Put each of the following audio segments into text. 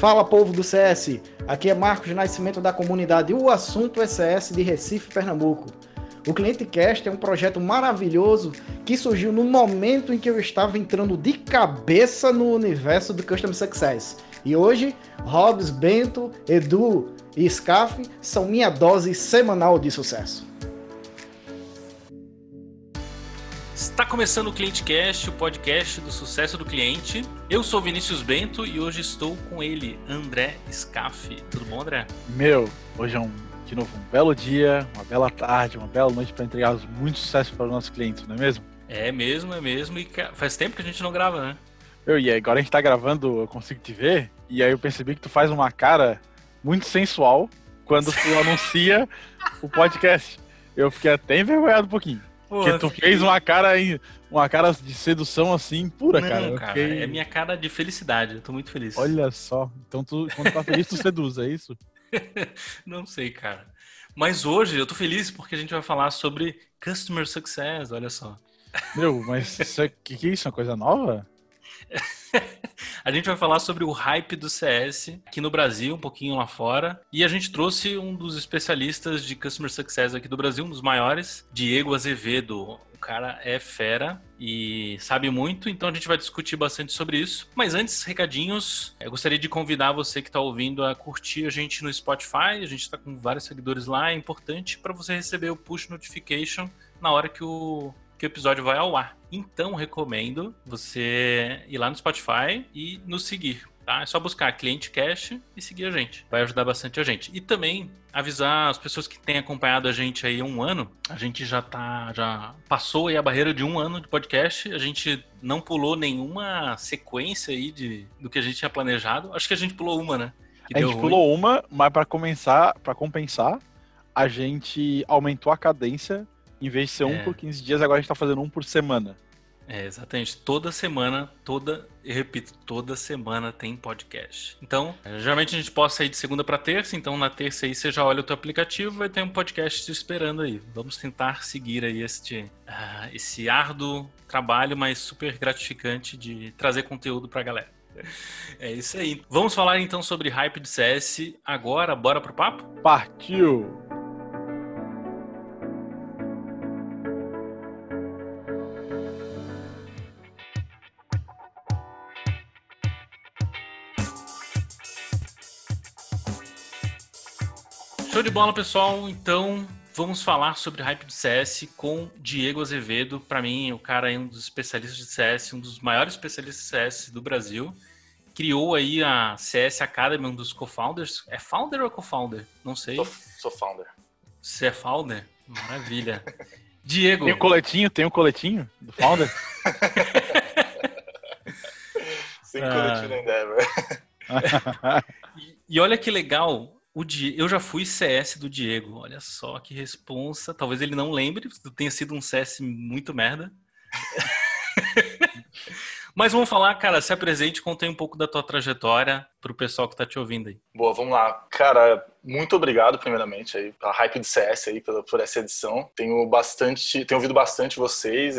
Fala povo do CS, aqui é Marcos Nascimento da comunidade O Assunto é CS de Recife, Pernambuco. O Cliente Cast é um projeto maravilhoso que surgiu no momento em que eu estava entrando de cabeça no universo do Custom Success. E hoje, Hobbs, Bento, Edu e Scaf são minha dose semanal de sucesso. Está começando o Cliente Cast, o podcast do sucesso do cliente. Eu sou Vinícius Bento e hoje estou com ele, André Scaff. Tudo bom, André? Meu, hoje é um, de novo um belo dia, uma bela tarde, uma bela noite para entregar muito sucesso para os nossos clientes, não é mesmo? É mesmo, é mesmo. E faz tempo que a gente não grava, né? Eu, e agora a gente está gravando, eu consigo te ver, e aí eu percebi que tu faz uma cara muito sensual quando tu anuncia o podcast. Eu fiquei até envergonhado um pouquinho. Porque tu fez uma cara uma cara de sedução assim, pura, não, cara. cara fiquei... É minha cara de felicidade, eu tô muito feliz. Olha só. Então tu, quando tá feliz, tu seduz, é isso? não sei, cara. Mas hoje eu tô feliz porque a gente vai falar sobre Customer Success, olha só. Meu, mas o que, que é isso? Uma coisa nova? a gente vai falar sobre o hype do CS aqui no Brasil, um pouquinho lá fora. E a gente trouxe um dos especialistas de Customer Success aqui do Brasil, um dos maiores, Diego Azevedo. O cara é fera e sabe muito, então a gente vai discutir bastante sobre isso. Mas antes, recadinhos, eu gostaria de convidar você que está ouvindo a curtir a gente no Spotify. A gente está com vários seguidores lá, é importante para você receber o push notification na hora que o que o episódio vai ao ar. Então, recomendo você ir lá no Spotify e nos seguir. Tá? É só buscar Cliente Cash e seguir a gente. Vai ajudar bastante a gente. E também avisar as pessoas que têm acompanhado a gente aí há um ano. A gente já tá, já passou aí a barreira de um ano de podcast. A gente não pulou nenhuma sequência aí de, do que a gente tinha planejado. Acho que a gente pulou uma, né? Que a gente ruim. pulou uma, mas para começar, para compensar, a gente aumentou a cadência em vez de ser é. um por 15 dias, agora a gente tá fazendo um por semana. É, exatamente. Toda semana, toda, eu repito, toda semana tem podcast. Então, geralmente a gente posta aí de segunda para terça, então na terça aí você já olha o teu aplicativo, vai ter um podcast te esperando aí. Vamos tentar seguir aí este, uh, esse árduo trabalho, mas super gratificante de trazer conteúdo pra galera. É isso aí. Vamos falar então sobre hype de CS agora, bora pro papo? Partiu! Show de bola, pessoal. Então, vamos falar sobre hype do CS com Diego Azevedo. Para mim, o cara é um dos especialistas de CS, um dos maiores especialistas de CS do Brasil. Criou aí a CS Academy, um dos co-founders. É founder ou co-founder? Não sei. Sou, sou founder. Você é founder? Maravilha. Diego. Tem o um coletinho, tem o um coletinho do founder? Sem ah. coletinho Endeavor. e, e olha que legal, o Di... Eu já fui CS do Diego. Olha só que responsa. Talvez ele não lembre, tenha sido um CS muito merda. Mas vamos falar, cara, se apresente, contei um pouco da tua trajetória para o pessoal que está te ouvindo aí. Boa, vamos lá. Cara, muito obrigado primeiramente aí pela hype do CS aí por, por essa edição. Tenho bastante, tenho ouvido bastante vocês.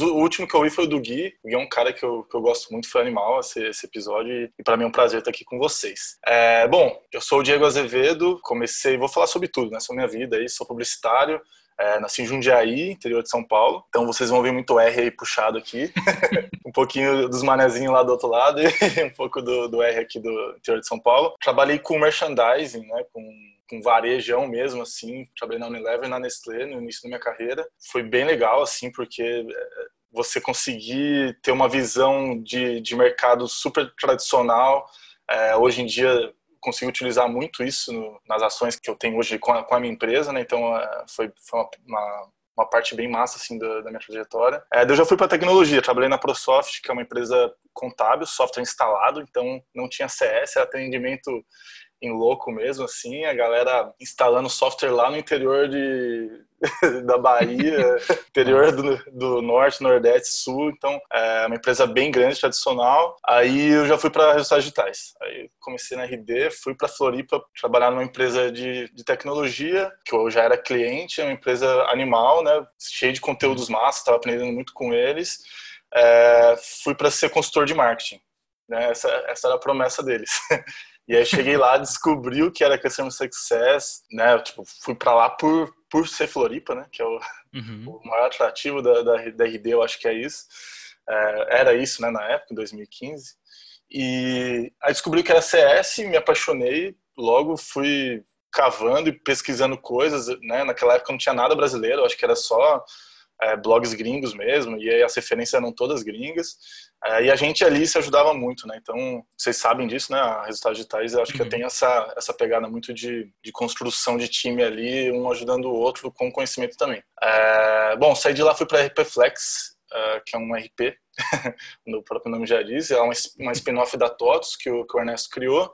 O último que eu ouvi foi o do Gui. O Gui é um cara que eu, que eu gosto muito, foi animal esse, esse episódio e para mim é um prazer estar aqui com vocês. É, bom, eu sou o Diego Azevedo, comecei, vou falar sobre tudo, né? Sobre minha vida aí, sou publicitário, é, nasci em Jundiaí, interior de São Paulo. Então vocês vão ver muito R aí puxado aqui. um pouquinho dos manezinhos lá do outro lado e um pouco do, do R aqui do interior de São Paulo. Trabalhei com merchandising, né? Com com varejão mesmo, assim. Trabalhei na Unilever na Nestlé no início da minha carreira. Foi bem legal, assim, porque é, você conseguir ter uma visão de, de mercado super tradicional. É, hoje em dia, consigo utilizar muito isso no, nas ações que eu tenho hoje com a, com a minha empresa, né? Então, é, foi, foi uma, uma, uma, parte bem massa, assim, da, da minha trajetória. É, eu já fui para tecnologia, trabalhei na ProSoft, que é uma empresa contábil, software instalado, então não tinha CS, era atendimento em louco mesmo, assim, a galera instalando software lá no interior de, da Bahia, interior do, do, norte, nordeste, sul, então é uma empresa bem grande, tradicional. Aí eu já fui para resultados digitais. Aí comecei na RD, fui para Floripa trabalhar numa empresa de, de tecnologia, que eu já era cliente, é uma empresa animal, né, cheia de conteúdos massa, estava aprendendo muito com eles. É, fui para ser consultor de marketing né? Essa, essa era a promessa deles. E aí cheguei lá, descobri o que era Customer Success, né? Tipo, fui para lá por, por ser Floripa, né? Que é o, uhum. o maior atrativo da, da, da, RD, eu acho que é isso. É, era isso, né? Na época, em 2015. E aí descobri que era CS, me apaixonei, logo fui cavando e pesquisando coisas, né? Naquela época não tinha nada brasileiro, acho que era só é, blogs gringos mesmo, e aí as referências eram todas gringas. É, e a gente ali se ajudava muito, né? Então, vocês sabem disso, né? A Resultados Digitais, eu acho uhum. que tem essa, essa pegada muito de, de construção de time ali, um ajudando o outro com conhecimento também. É, bom, saí de lá, fui para RP Flex, é, que é um RP, o próprio nome já diz, é uma, uma spin-off da TOTOS que o, que o Ernesto criou.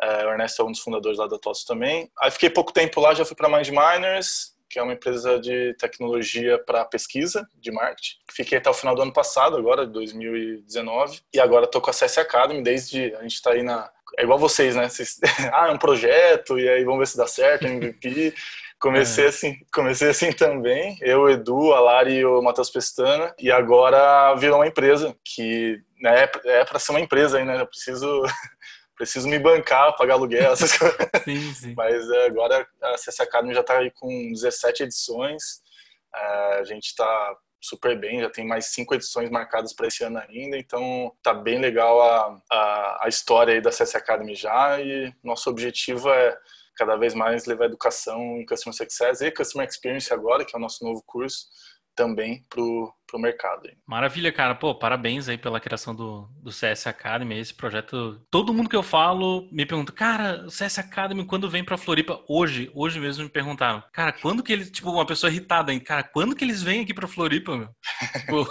É, o Ernesto é um dos fundadores lá da TOTOS também. Aí fiquei pouco tempo lá, já fui para Mind Miners, que é uma empresa de tecnologia para pesquisa de marketing. Fiquei até o final do ano passado, agora, 2019, e agora estou com a CS Academy desde. A gente está aí na. É igual vocês, né? Vocês... ah, é um projeto, e aí vamos ver se dá certo, MVP. Comecei é. assim, comecei assim também. Eu, Edu, a Lari e o Matheus Pestana. E agora virou uma empresa que né, é para ser uma empresa aí, né? Eu preciso preciso me bancar, pagar aluguel, essas coisas. Sim, sim. Mas é, agora a CS Academy já está aí com 17 edições. É, a gente está super bem, já tem mais cinco edições marcadas para esse ano ainda, então tá bem legal a, a, a história aí da CS Academy já e nosso objetivo é cada vez mais levar educação em Customer Success e Customer Experience agora, que é o nosso novo curso, também pro, pro mercado. Maravilha, cara. Pô, parabéns aí pela criação do, do CS Academy, esse projeto. Todo mundo que eu falo me pergunta, cara, o CS Academy quando vem pra Floripa? Hoje, hoje mesmo me perguntaram, cara, quando que eles, tipo, uma pessoa irritada, hein? Cara, quando que eles vêm aqui pra Floripa, meu? Pô,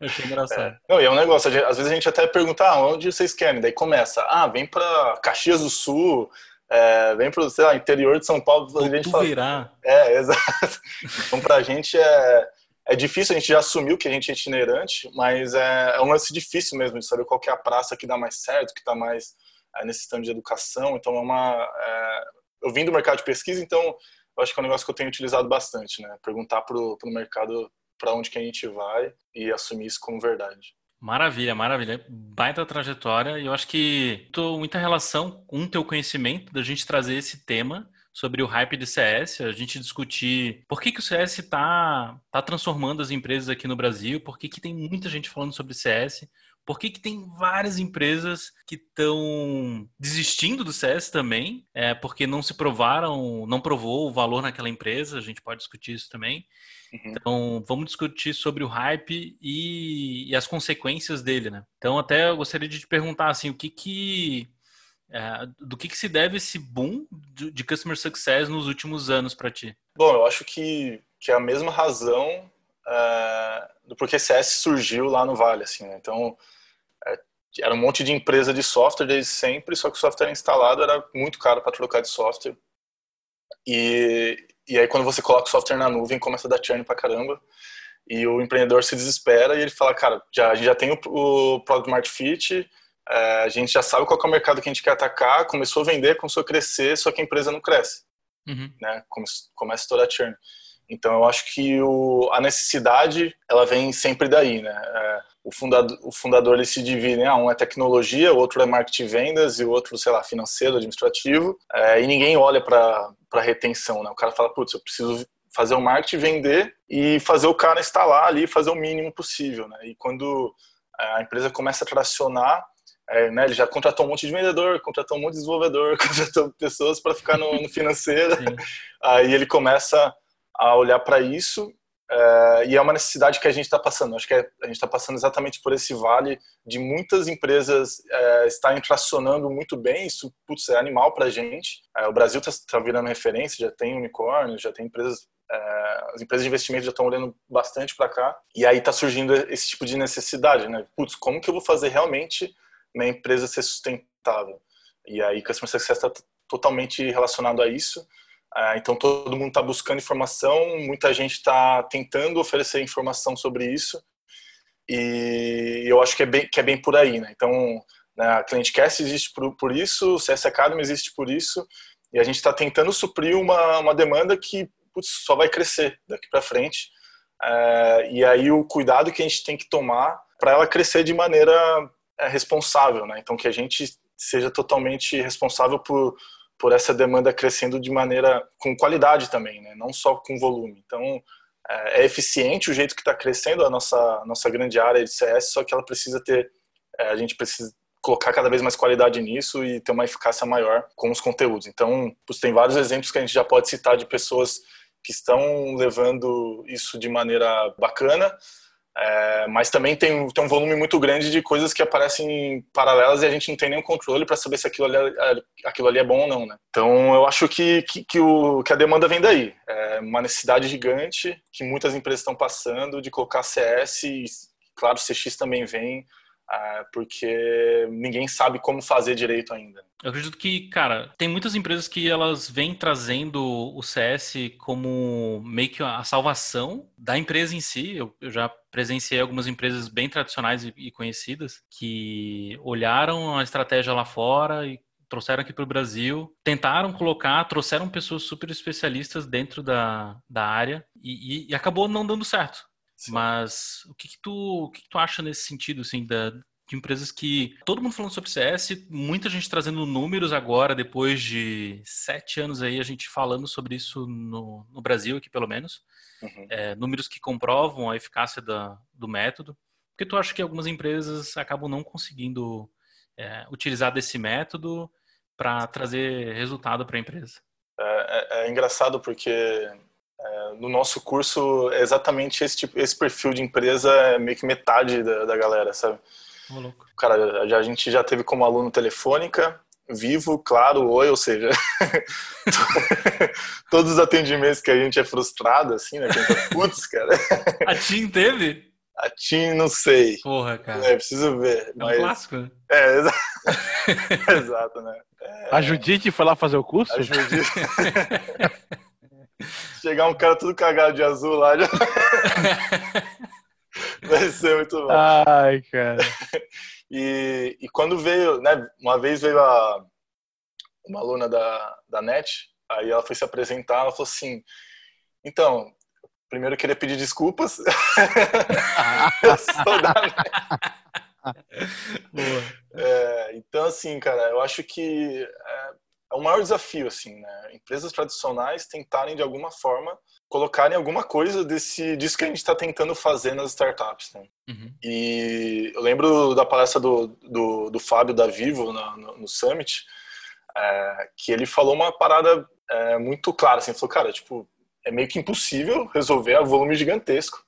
achei engraçado. É. Não, e é um negócio, às vezes a gente até pergunta, ah, onde vocês querem? Daí começa, ah, vem pra Caxias do Sul, é, vem pro, sei lá, interior de São Paulo, a gente fala. Virá. É, exato. Então, pra gente é, é difícil, a gente já assumiu que a gente é itinerante, mas é, é um lance difícil mesmo de saber qual é a praça que dá mais certo, que está mais é, necessitando de educação. Então, é uma. É, eu vim do mercado de pesquisa, então eu acho que é um negócio que eu tenho utilizado bastante, né? Perguntar pro, pro mercado para onde que a gente vai e assumir isso como verdade. Maravilha, maravilha. Baita trajetória. E eu acho que tô muita relação com o teu conhecimento da gente trazer esse tema sobre o hype de CS, a gente discutir por que, que o CS está tá transformando as empresas aqui no Brasil, por que, que tem muita gente falando sobre CS, por que, que tem várias empresas que estão desistindo do CS também, é, porque não se provaram, não provou o valor naquela empresa, a gente pode discutir isso também. Uhum. Então, vamos discutir sobre o hype e, e, as consequências dele, né? Então, até eu gostaria de te perguntar, assim, o que que... É, do que, que se deve esse boom de, Customer Success nos últimos anos para ti? Bom, eu acho que, que é a mesma razão é, do porquê CS surgiu lá no Vale, assim, né? Então, é, era um monte de empresa de software desde sempre, só que o software instalado era muito caro para trocar de software. E, e aí quando você coloca o software na nuvem, começa a dar churn pra caramba. E o empreendedor se desespera e ele fala, cara, já, a gente já tem o, o Product Market Fit, é, a gente já sabe qual é o mercado que a gente quer atacar, começou a vender, começou a crescer, só que a empresa não cresce. Uhum. Né? Come, começa a estourar churn. Então eu acho que o, a necessidade ela vem sempre daí, né? É, o fundador, o fundador ele se divide, né? um é tecnologia, o outro é marketing e vendas e o outro, sei lá, financeiro, administrativo. É, e ninguém olha para para retenção, né? O cara fala, putz, eu preciso fazer o marketing, vender e fazer o cara instalar ali, fazer o mínimo possível, né? E quando a empresa começa a tracionar, é, né, ele já contratou um monte de vendedor, contratou um monte de desenvolvedor, contratou pessoas para ficar no, no financeiro. Aí ele começa a olhar para isso é, e é uma necessidade que a gente está passando. Acho que é, a gente está passando exatamente por esse vale de muitas empresas é, estarem tracionando muito bem. Isso putz, é animal para a gente. É, o Brasil está tá virando referência, já tem unicórnios, já tem empresas. É, as empresas de investimento já estão olhando bastante para cá. E aí está surgindo esse tipo de necessidade, né? Putz, como que eu vou fazer realmente minha empresa ser sustentável? E aí, Customer Success está totalmente relacionado a isso. Ah, então todo mundo está buscando informação, muita gente está tentando oferecer informação sobre isso e eu acho que é bem, que é bem por aí, né? Então né, a ClientCast existe por, por isso, o CS Academy existe por isso e a gente está tentando suprir uma, uma demanda que putz, só vai crescer daqui para frente. É, e aí o cuidado que a gente tem que tomar para ela crescer de maneira é, responsável, né? Então que a gente seja totalmente responsável por por essa demanda crescendo de maneira com qualidade também, né? Não só com volume. Então é, é eficiente o jeito que está crescendo a nossa nossa grande área de CS, só que ela precisa ter é, a gente precisa colocar cada vez mais qualidade nisso e ter uma eficácia maior com os conteúdos. Então, tem vários exemplos que a gente já pode citar de pessoas que estão levando isso de maneira bacana, é, mas também tem, tem um volume muito grande de coisas que aparecem paralelas e a gente não tem nenhum controle para saber se aquilo ali, é, aquilo ali é bom ou não, né? Então eu acho que, que, que, o, que a demanda vem daí. É uma necessidade gigante que muitas empresas estão passando de colocar CS e, claro, CX também vem porque ninguém sabe como fazer direito ainda. Eu acredito que, cara, tem muitas empresas que elas vêm trazendo o CS como meio que a salvação da empresa em si. Eu, eu já presenciei algumas empresas bem tradicionais e, e conhecidas que olharam a estratégia lá fora e trouxeram aqui para o Brasil, tentaram colocar, trouxeram pessoas super especialistas dentro da, da área e, e, e acabou não dando certo. Sim. Mas o que, que tu, o que, que, tu acha nesse sentido, assim, da, de empresas que todo mundo falando sobre CS, muita gente trazendo números agora, depois de sete anos aí, a gente falando sobre isso no, no Brasil aqui pelo menos, uhum. é, números que comprovam a eficácia da, do método. Porque tu acha que algumas empresas acabam não conseguindo é, utilizar desse método para trazer resultado para a empresa? É, é, é engraçado porque no nosso curso, é exatamente esse, tipo, esse perfil de empresa é meio que metade da, da galera, sabe? Oh, Cara, já, a gente já teve como aluno telefônica, vivo, claro, oi, ou seja, todos os atendimentos que a gente é frustrado, assim, né? Putz, cara. A TIM teve? A TIM, não sei. Porra, cara. É, preciso ver. É mas... um clássico, né? É, exa... exato, né? É... A Judite foi lá fazer o curso? A Judite. Chegar um cara tudo cagado de azul lá já. Vai ser muito bom. Ai, cara. E, e quando veio, né? Uma vez veio a, uma aluna da, da NET, aí ela foi se apresentar, ela falou assim: então, primeiro eu queria pedir desculpas. eu sou da NET. É, então, assim, cara, eu acho que é o maior desafio, assim, né? Empresas tradicionais tentarem, de alguma forma, colocarem alguma coisa desse, disso que a gente está tentando fazer nas startups, né? Uhum. E eu lembro da palestra do, do, do Fábio da Vivo no, no, no Summit, é, que ele falou uma parada é, muito clara, assim, falou, cara, tipo, é meio que impossível resolver a volume gigantesco.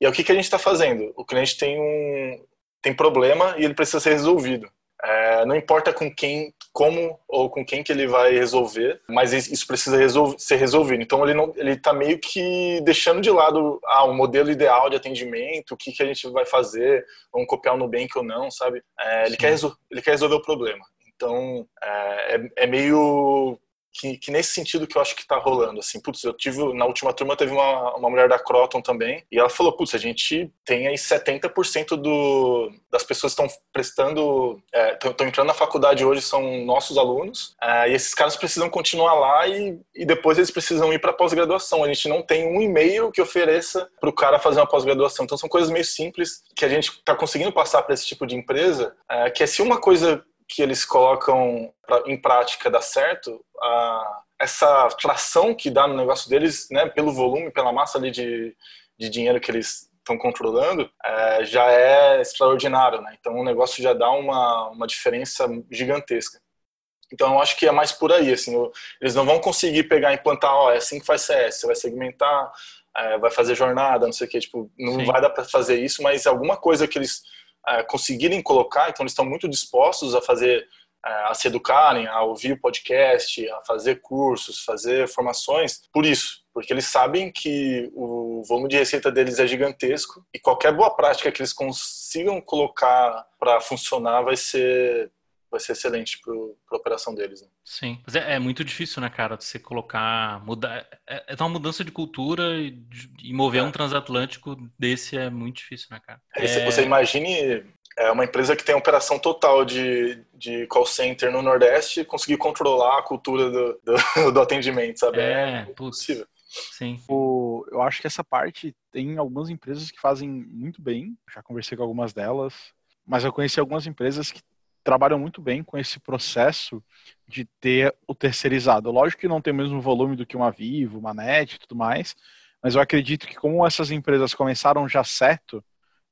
E é o que, que a gente está fazendo? O cliente tem um tem problema e ele precisa ser resolvido. É, não importa com quem, como ou com quem que ele vai resolver, mas isso precisa resolver, ser resolvido. Então ele não, ele está meio que deixando de lado ah, o modelo ideal de atendimento, o que que a gente vai fazer, vamos copiar o Nubank ou não, sabe? É, ele quer ele quer resolver o problema. Então é, é, é meio que, que, nesse sentido que eu acho que tá rolando, assim, putz, eu tive, na última turma teve uma, uma mulher da Croton também, e ela falou, putz, a gente tem aí 70% do, das pessoas que estão prestando, estão é, entrando na faculdade hoje são nossos alunos, é, e esses caras precisam continuar lá e, e depois eles precisam ir para pós-graduação. A gente não tem um e-mail que ofereça para o cara fazer uma pós-graduação. Então são coisas meio simples que a gente está conseguindo passar para esse tipo de empresa, é, que é se uma coisa que eles colocam pra, em prática dá certo, a, essa tração que dá no negócio deles, né, pelo volume, pela massa ali de, de dinheiro que eles estão controlando, é, já é extraordinário, né? Então o negócio já dá uma, uma diferença gigantesca. Então eu acho que é mais por aí, assim, eles não vão conseguir pegar e implantar, ó, é assim que faz CS, você vai segmentar, é, vai fazer jornada, não sei o que, tipo, não Sim. vai dar para fazer isso, mas alguma coisa que eles é, conseguirem colocar, então eles estão muito dispostos a fazer, é, a se educarem, a ouvir podcast, a fazer cursos, fazer formações, por isso, porque eles sabem que o volume de receita deles é gigantesco e qualquer boa prática que eles consigam colocar para funcionar vai ser vai ser excelente para a operação deles. Né? Sim, mas é, é, muito difícil, né, cara, você colocar, mudar, é, é uma mudança de cultura e, e mover é. um transatlântico desse é muito difícil, né, cara? É, você imagine é uma empresa que tem operação total de, de call center no Nordeste conseguir controlar a cultura do, do, do atendimento, sabe? É, é possível. Sim. O, eu acho que essa parte tem algumas empresas que fazem muito bem. Já conversei com algumas delas mas eu conheci algumas empresas que trabalham muito bem com esse processo de ter o terceirizado. Lógico que não tem o mesmo volume do que uma Vivo, uma Net e tudo mais, mas eu acredito que como essas empresas começaram já certo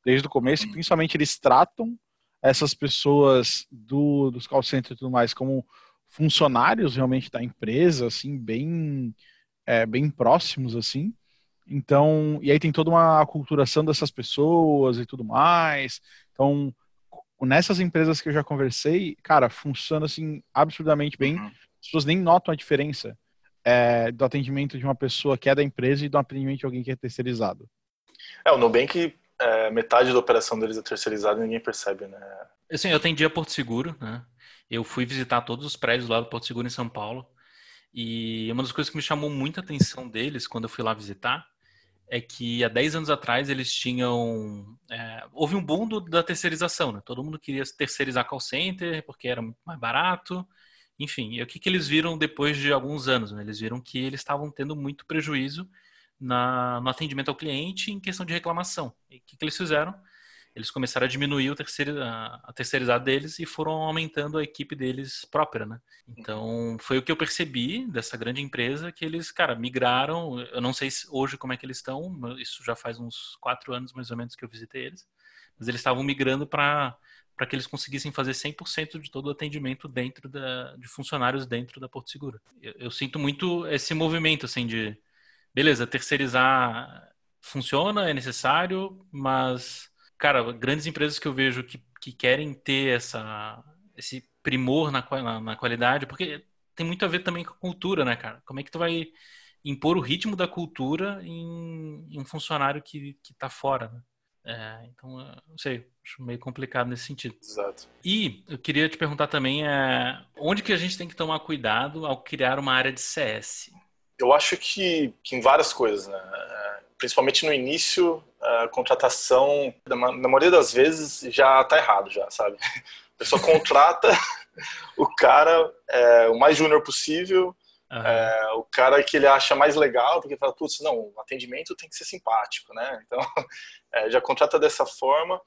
desde o começo, principalmente eles tratam essas pessoas do, dos call centers e tudo mais como funcionários realmente da empresa, assim, bem, é, bem próximos, assim. Então, e aí tem toda uma aculturação dessas pessoas e tudo mais. Então, nessas empresas que eu já conversei, cara, funciona assim absurdamente bem. Uhum. As pessoas nem notam a diferença é, do atendimento de uma pessoa que é da empresa e do atendimento de alguém que é terceirizado. É, o Nubank, é, metade da operação deles é terceirizada e ninguém percebe, né? Assim, eu atendi a Porto Seguro, né? Eu fui visitar todos os prédios lá do Porto Seguro em São Paulo. E uma das coisas que me chamou muita atenção deles quando eu fui lá visitar é que há 10 anos atrás eles tinham. É, houve um boom do, da terceirização, né? Todo mundo queria terceirizar call center porque era muito mais barato. Enfim, e o que, que eles viram depois de alguns anos? Né? Eles viram que eles estavam tendo muito prejuízo na, no atendimento ao cliente em questão de reclamação. E o que, que eles fizeram? Eles começaram a diminuir o terceiro, a, terceirizada deles e foram aumentando a equipe deles própria, né? Então, foi o que eu percebi dessa grande empresa, que eles, cara, migraram, eu não sei hoje como é que eles estão, isso já faz uns quatro anos mais ou menos que eu visitei eles, mas eles estavam migrando para para que eles conseguissem fazer 100% de todo o atendimento dentro da, de funcionários dentro da Porto Seguro. Eu, eu sinto muito esse movimento, assim, de, beleza, terceirizar funciona, é necessário, mas cara, grandes empresas que eu vejo que, que querem ter essa, esse primor na, na, na, qualidade, porque tem muito a ver também com a cultura, né, cara? Como é que tu vai impor o ritmo da cultura em, em um funcionário que, que tá fora, né? É, então, não sei, acho meio complicado nesse sentido. Exato. E eu queria te perguntar também é, onde que a gente tem que tomar cuidado ao criar uma área de CS? Eu acho que, que em várias coisas, né? É, principalmente no início, a contratação, na maioria das vezes, já está errado, já, sabe? A pessoa contrata o cara é, o mais júnior possível, uhum. é, o cara que ele acha mais legal, porque fala, putz, não, o atendimento tem que ser simpático, né? Então, é, já contrata dessa forma.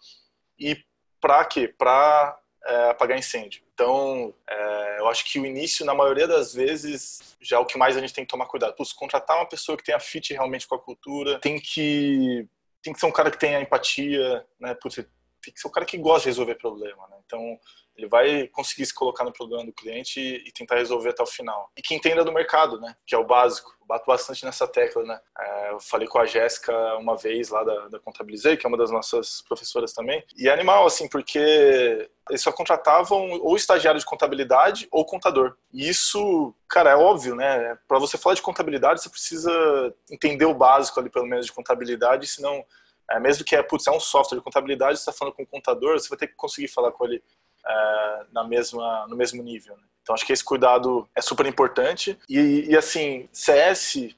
E para quê? Para é, apagar incêndio. Então, é, eu acho que o início, na maioria das vezes, já é o que mais a gente tem que tomar cuidado. Putz, contratar uma pessoa que tenha fit realmente com a cultura, tem que tem que ser um cara que tenha empatia, né? Putz, tem que ser um cara que gosta de resolver problema, né? Então, ele vai conseguir se colocar no problema do cliente e, tentar resolver até o final. E que entenda do mercado, né? Que é o básico. Bato bastante nessa tecla, né? É, eu falei com a Jéssica uma vez lá da, da Contabilizei, que é uma das nossas professoras também. E é animal, assim, porque eles só contratavam ou estagiário de contabilidade ou contador. E isso, cara, é óbvio, né? Para você falar de contabilidade, você precisa entender o básico ali, pelo menos, de contabilidade, senão é, mesmo que é, putz, é um software de contabilidade, você está falando com um contador, você vai ter que conseguir falar com ele é, na mesma, no mesmo nível. Né? Então acho que esse cuidado é super importante. E, e, assim, CS,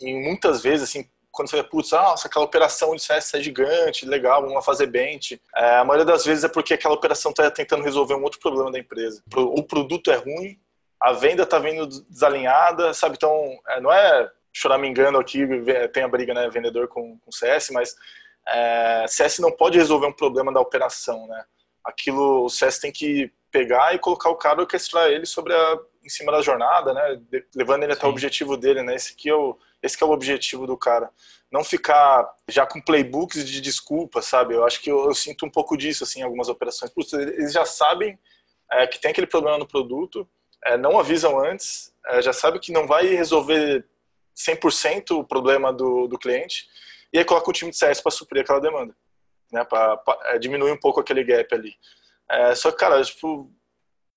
em muitas vezes, assim, quando você vê, putz, ah, nossa, aquela operação de CS é gigante, legal, vamos lá fazer bench. É, a maioria das vezes é porque aquela operação está tentando resolver um outro problema da empresa. O produto é ruim, a venda está vindo desalinhada, sabe? Então, é, não é choramingando aqui, tem a briga, né, vendedor com, com CS, mas é, CS não pode resolver um problema da operação, né? Aquilo, o CS tem que pegar e colocar o cara orquestrar ele sobre a, em cima da jornada, né? De, levando ele Sim. até o objetivo dele, né? Esse que é o esse que é o objetivo do cara. Não ficar já com playbooks de desculpa, sabe? Eu acho que eu, eu sinto um pouco disso assim, em algumas operações. Putz, eles já sabem é, que tem aquele problema no produto, é, não avisam antes, é, já sabe que não vai resolver 100% o problema do, do cliente e aí coloca o time de CS para suprir aquela demanda, né? Para é, diminuir um pouco aquele gap ali. É, só que, cara, tipo,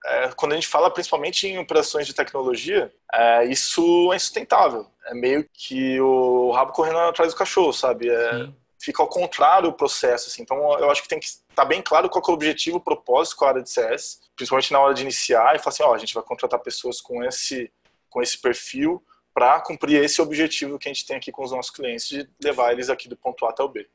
é, quando a gente fala principalmente em operações de tecnologia, é, isso é insustentável. É meio que o rabo correndo atrás do cachorro, sabe? É, fica ao contrário o processo. Assim. Então, eu acho que tem que estar tá bem claro qual é o objetivo, o propósito com a área de CS, principalmente na hora de iniciar, e falar assim: ó, a gente vai contratar pessoas com esse, com esse perfil para cumprir esse objetivo que a gente tem aqui com os nossos clientes, de levar eles aqui do ponto A até o B.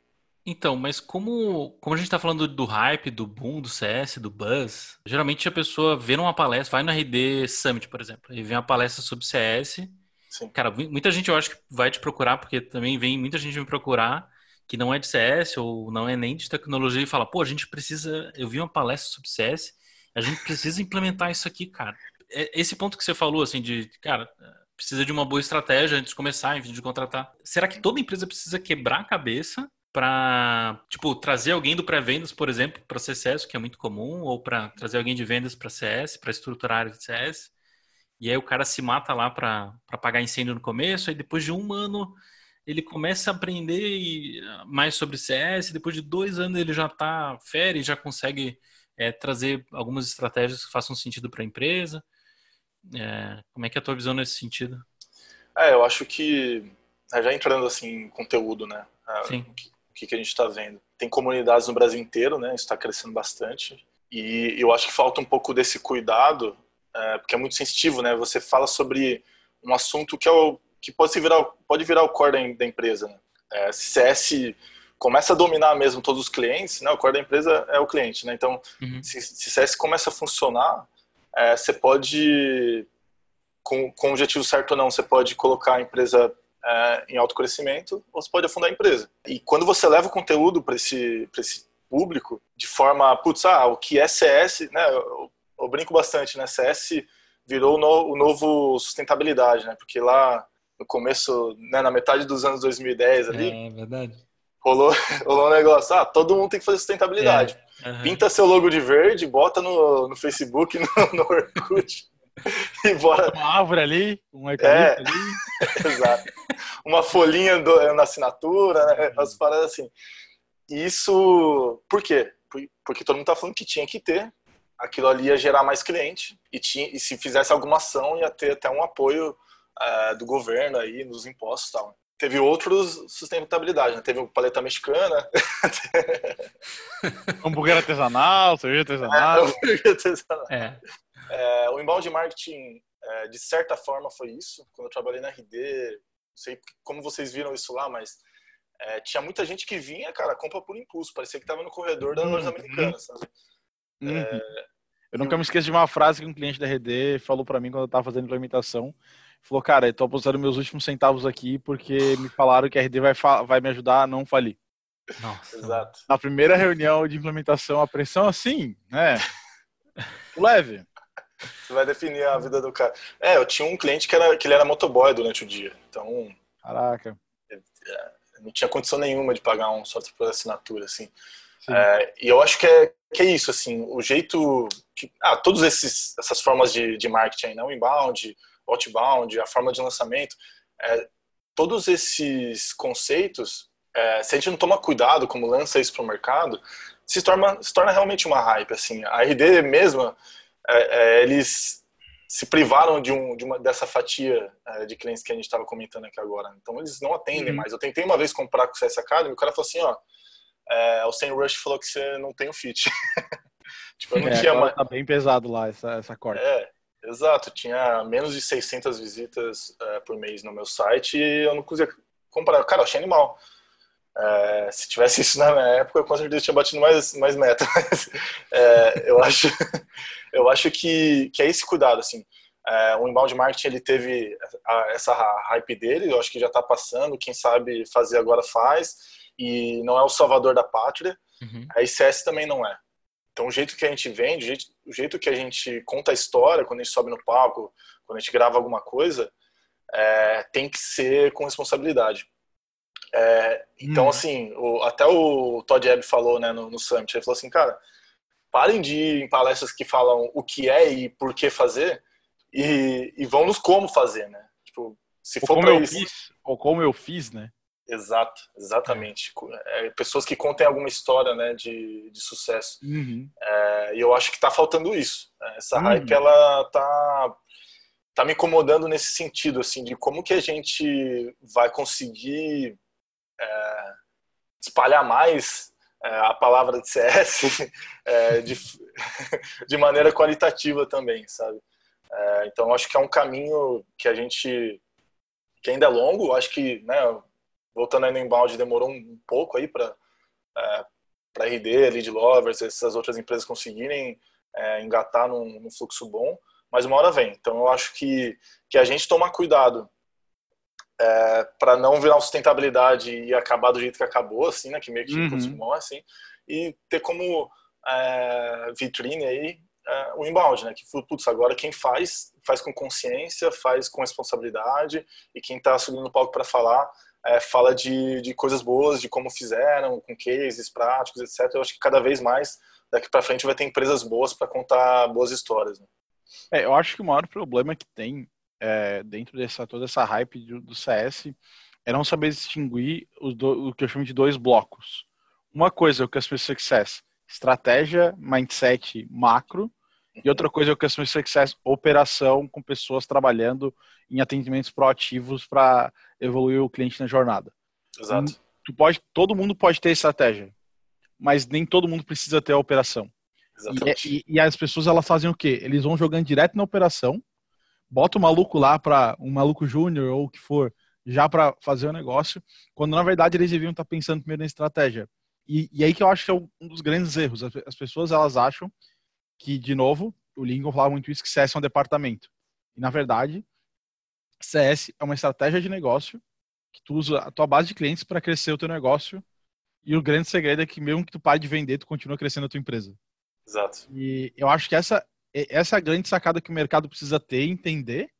Então, mas como, como a gente está falando do hype, do boom, do CS, do buzz, geralmente a pessoa vê numa palestra, vai no RD Summit, por exemplo, e vê uma palestra sobre CS. Sim. Cara, muita gente eu acho que vai te procurar, porque também vem muita gente me procurar que não é de CS ou não é nem de tecnologia e fala, pô, a gente precisa. Eu vi uma palestra sobre CS, a gente precisa implementar isso aqui, cara. É, esse ponto que você falou, assim, de, cara, precisa de uma boa estratégia antes de começar, enfim, de contratar. Será que toda empresa precisa quebrar a cabeça para, tipo, trazer alguém do pré-vendas, por exemplo, para CSS, que é muito comum, ou para trazer alguém de vendas para CS, para estruturar área de CS? E aí o cara se mata lá para pagar incêndio no começo, aí depois de um ano ele começa a aprender mais sobre CS, depois de dois anos ele já está férias, já consegue é, trazer algumas estratégias que façam sentido para a empresa. É, como é que é a tua visão nesse sentido? É, eu acho que, é, já entrando assim em conteúdo, né? É, Sim. O que, que a gente está vendo? Tem comunidades no Brasil inteiro, né? Isso está crescendo bastante. E eu acho que falta um pouco desse cuidado é, porque é muito sensitivo, né? Você fala sobre um assunto que é o que pode virar pode virar o core da, empresa. Né? É, se CS começa a dominar mesmo todos os clientes, né? O core da empresa é o cliente, né? Então, uhum. se, se CS começa a funcionar, é, você pode com, com o objetivo certo ou não, você pode colocar a empresa é, em alto crescimento ou você pode afundar a empresa. E quando você leva o conteúdo para esse, esse público de forma, putz, ah, o que é CS, né? eu brinco bastante, né? CS virou o, no, o novo sustentabilidade, né? Porque lá no começo, né, na metade dos anos 2010 ali, é verdade. Rolou, rolou um negócio, ah, todo mundo tem que fazer sustentabilidade. É, uhum. Pinta seu logo de verde, bota no, no Facebook, no, no Orkut. e bora. Uma árvore ali, um eucalipto é, ali. Exato. Uma folhinha do, na assinatura, né? As paradas assim. Isso. Por quê? Porque todo mundo tá falando que tinha que ter aquilo ali ia gerar mais cliente e, tinha, e se fizesse alguma ação ia ter até um apoio uh, do governo aí nos impostos e tal. Teve outros sustentabilidade, né? Teve o paleta mexicana. hambúrguer artesanal, cerveja artesanal. É, artesanal. É. É, o inbound marketing, é, de certa forma, foi isso. Quando eu trabalhei na RD, não sei como vocês viram isso lá, mas é, tinha muita gente que vinha, cara, compra por impulso. Parecia que estava no corredor da loja uhum. americana, sabe? Uhum. É, eu nunca me esqueço de uma frase que um cliente da RD falou para mim quando eu estava fazendo implementação. Falou, cara, eu tô apostando meus últimos centavos aqui porque me falaram que a RD vai, vai me ajudar a não falir. Nossa. Exato. Na primeira reunião de implementação, a pressão assim, né? Leve. Você vai definir a vida do cara. É, eu tinha um cliente que, era, que ele era motoboy durante o dia. Então. Caraca. É, não tinha condição nenhuma de pagar um software por assinatura, assim. É, e eu acho que é, que é isso, assim, o jeito que, ah, todas essas formas de, de marketing, não né, inbound, outbound, a forma de lançamento, é, todos esses conceitos, é, se a gente não toma cuidado como lança isso para o mercado, se torna, se torna realmente uma hype, assim, a RD mesma, é, é, eles se privaram de, um, de uma, dessa fatia é, de clientes que a gente estava comentando aqui agora. Então eles não atendem uhum. mais. Eu tentei uma vez comprar com o CS Academy, o cara falou assim, ó, é, o Sam Rush falou que você não tem o fit. tipo, eu não é, tinha mais. Tá bem pesado lá essa, essa corte. É, exato. Tinha menos de 600 visitas é, por mês no meu site e eu não conseguia comprar. Cara, eu achei animal. É, se tivesse isso na minha época, eu com certeza tinha batido mais, mais meta. Mas, é, eu acho, eu acho que, que é esse cuidado, assim. O inbound marketing ele teve a, essa hype dele, eu acho que já está passando. Quem sabe fazer agora faz e não é o salvador da pátria. Uhum. A ICS também não é. Então, o jeito que a gente vende, o jeito, o jeito que a gente conta a história, quando a gente sobe no palco, quando a gente grava alguma coisa, é, tem que ser com responsabilidade. É, então, uhum. assim, o, até o Todd Ebb falou né, no, no Summit, ele falou assim, cara, parem de ir em palestras que falam o que é e por que fazer e, e vão nos como fazer, né? Tipo, se ou for como eu isso... fiz, ou como eu fiz, né? Exato, exatamente. É, pessoas que contem alguma história né, de, de sucesso. Uhum. É, e eu acho que está faltando isso. Essa uhum. hype, ela tá, tá me incomodando nesse sentido, assim, de como que a gente vai conseguir é, espalhar mais é, a palavra de CS é, de, de maneira qualitativa também, sabe? É, então, acho que é um caminho que a gente que ainda é longo, acho que né, voltando aí no inbound, demorou um pouco aí para é, para RD, Lead Lovers, essas outras empresas conseguirem é, engatar num, num, fluxo bom, mas uma hora vem. Então eu acho que, que a gente tomar cuidado é, para não virar uma sustentabilidade e acabar do jeito que acabou, assim, né? Que meio que uhum. assim, e ter como é, vitrine aí é, o inbound, né? Que, putz, agora quem faz, faz com consciência, faz com responsabilidade, e quem está subindo no palco para falar, é, fala de, de coisas boas, de como fizeram, com cases práticos, etc. Eu acho que cada vez mais, daqui para frente, vai ter empresas boas para contar boas histórias. Né? É, eu acho que o maior problema que tem é, dentro dessa toda essa hype do, do CS é não saber distinguir do, o que eu chamo de dois blocos. Uma coisa é o Customer Success, estratégia, mindset macro, e outra coisa é o Customer Success, operação com pessoas trabalhando em atendimentos proativos para evoluir o cliente na jornada. Exato. Tu pode, todo mundo pode ter estratégia, mas nem todo mundo precisa ter a operação. Exatamente. E, e, e as pessoas elas fazem o quê? Eles vão jogando direto na operação, bota o maluco lá para um maluco júnior ou o que for, já para fazer o negócio, quando na verdade eles deviam estar tá pensando primeiro na estratégia. E, e aí que eu acho que é um dos grandes erros. As pessoas elas acham que, de novo, o Lincoln falava muito isso, que CS é um departamento. E, na verdade, CS é uma estratégia de negócio que tu usa a tua base de clientes para crescer o teu negócio. E o grande segredo é que mesmo que tu pare de vender, tu continua crescendo a tua empresa. Exato. E eu acho que essa, essa é a grande sacada que o mercado precisa ter e entender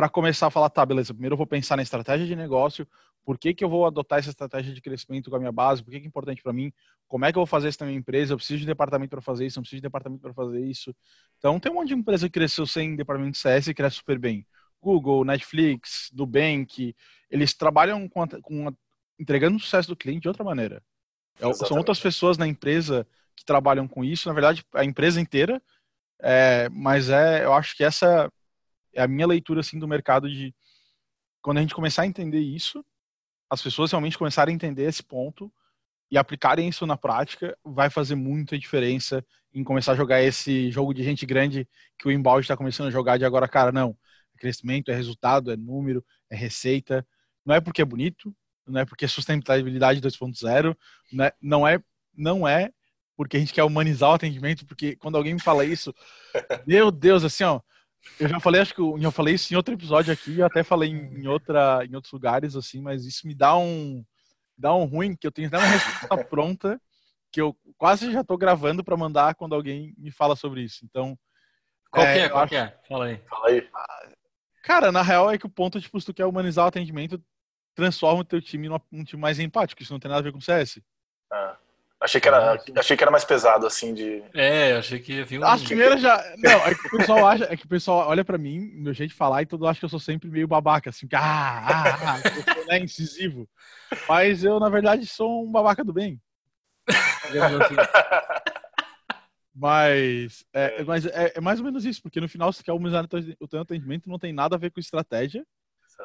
para começar a falar, tá, beleza, primeiro eu vou pensar na estratégia de negócio, por que, que eu vou adotar essa estratégia de crescimento com a minha base, por que, que é importante para mim, como é que eu vou fazer isso na minha empresa, eu preciso de departamento para fazer isso, não preciso de departamento para fazer isso. Então, tem um monte de empresa que cresceu sem departamento de CS e cresce super bem. Google, Netflix, Nubank, eles trabalham com, a, com a, entregando o sucesso do cliente de outra maneira. É, são outras pessoas na empresa que trabalham com isso, na verdade, a empresa inteira, é, mas é, eu acho que essa é a minha leitura assim do mercado de quando a gente começar a entender isso, as pessoas realmente começarem a entender esse ponto e aplicarem isso na prática, vai fazer muita diferença em começar a jogar esse jogo de gente grande que o inbound está começando a jogar de agora, cara, não. É crescimento, é resultado, é número, é receita. Não é porque é bonito, não é porque é sustentabilidade 2.0, não é, não é, não é porque a gente quer humanizar o atendimento, porque quando alguém me fala isso, meu Deus, assim, ó, eu já falei, acho que eu, eu falei isso em outro episódio aqui, eu até falei em, em, outra, em outros lugares, assim, mas isso me dá um, dá um ruim, que eu tenho até uma resposta pronta, que eu quase já estou gravando para mandar quando alguém me fala sobre isso. Então. Qual é, que é? Qual acho... que é? Fala aí. Fala aí. Cara, na real é que o ponto, tipo, se tu quer humanizar o atendimento, transforma o teu time num time mais empático. Isso não tem nada a ver com CS. Ah. Achei que, era, achei que era mais pesado, assim, de. É, achei que havia um. As primeiras já. Não, é que o pessoal acha, é que o pessoal olha pra mim, meu jeito de falar, e todo acha que eu sou sempre meio babaca, assim, que, ah, ah, ah eu sou né, incisivo. Mas eu, na verdade, sou um babaca do bem. Assim. Mas, é, é. mas é, é, mais ou menos isso, porque no final, se quer humanizar o teu atendimento, não tem nada a ver com estratégia.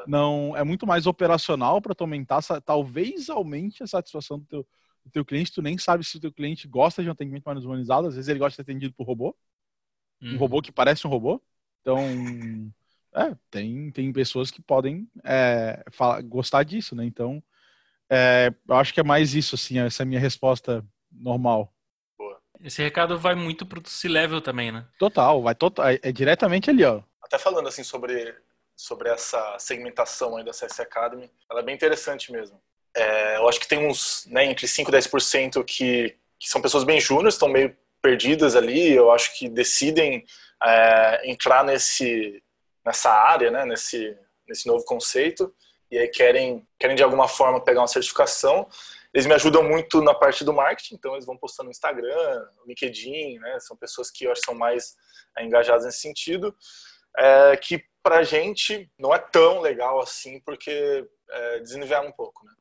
Não, é muito mais operacional para tu aumentar, talvez aumente a satisfação do teu o teu cliente, tu nem sabe se o teu cliente gosta de um atendimento mais humanizado, às vezes ele gosta de ser atendido por robô, uhum. um robô que parece um robô. Então, é, tem, tem pessoas que podem é, falar, gostar disso, né? Então, é, eu acho que é mais isso, assim, essa é a minha resposta normal. Esse recado vai muito pro C-Level também, né? Total, vai total, é, é, diretamente ali, ó. Até falando, assim, sobre, sobre essa segmentação aí da CS Academy, ela é bem interessante mesmo. É, eu acho que tem uns, né, entre 5 e 10% que, que são pessoas bem júniores, estão meio perdidas ali, eu acho que decidem é, entrar nesse, nessa área, né, nesse, nesse novo conceito, e aí querem, querem de alguma forma pegar uma certificação. Eles me ajudam muito na parte do marketing, então eles vão postando no Instagram, no LinkedIn, né, são pessoas que eu acho que são mais é, engajadas nesse sentido, é, que pra gente não é tão legal assim, porque é, um pouco, né?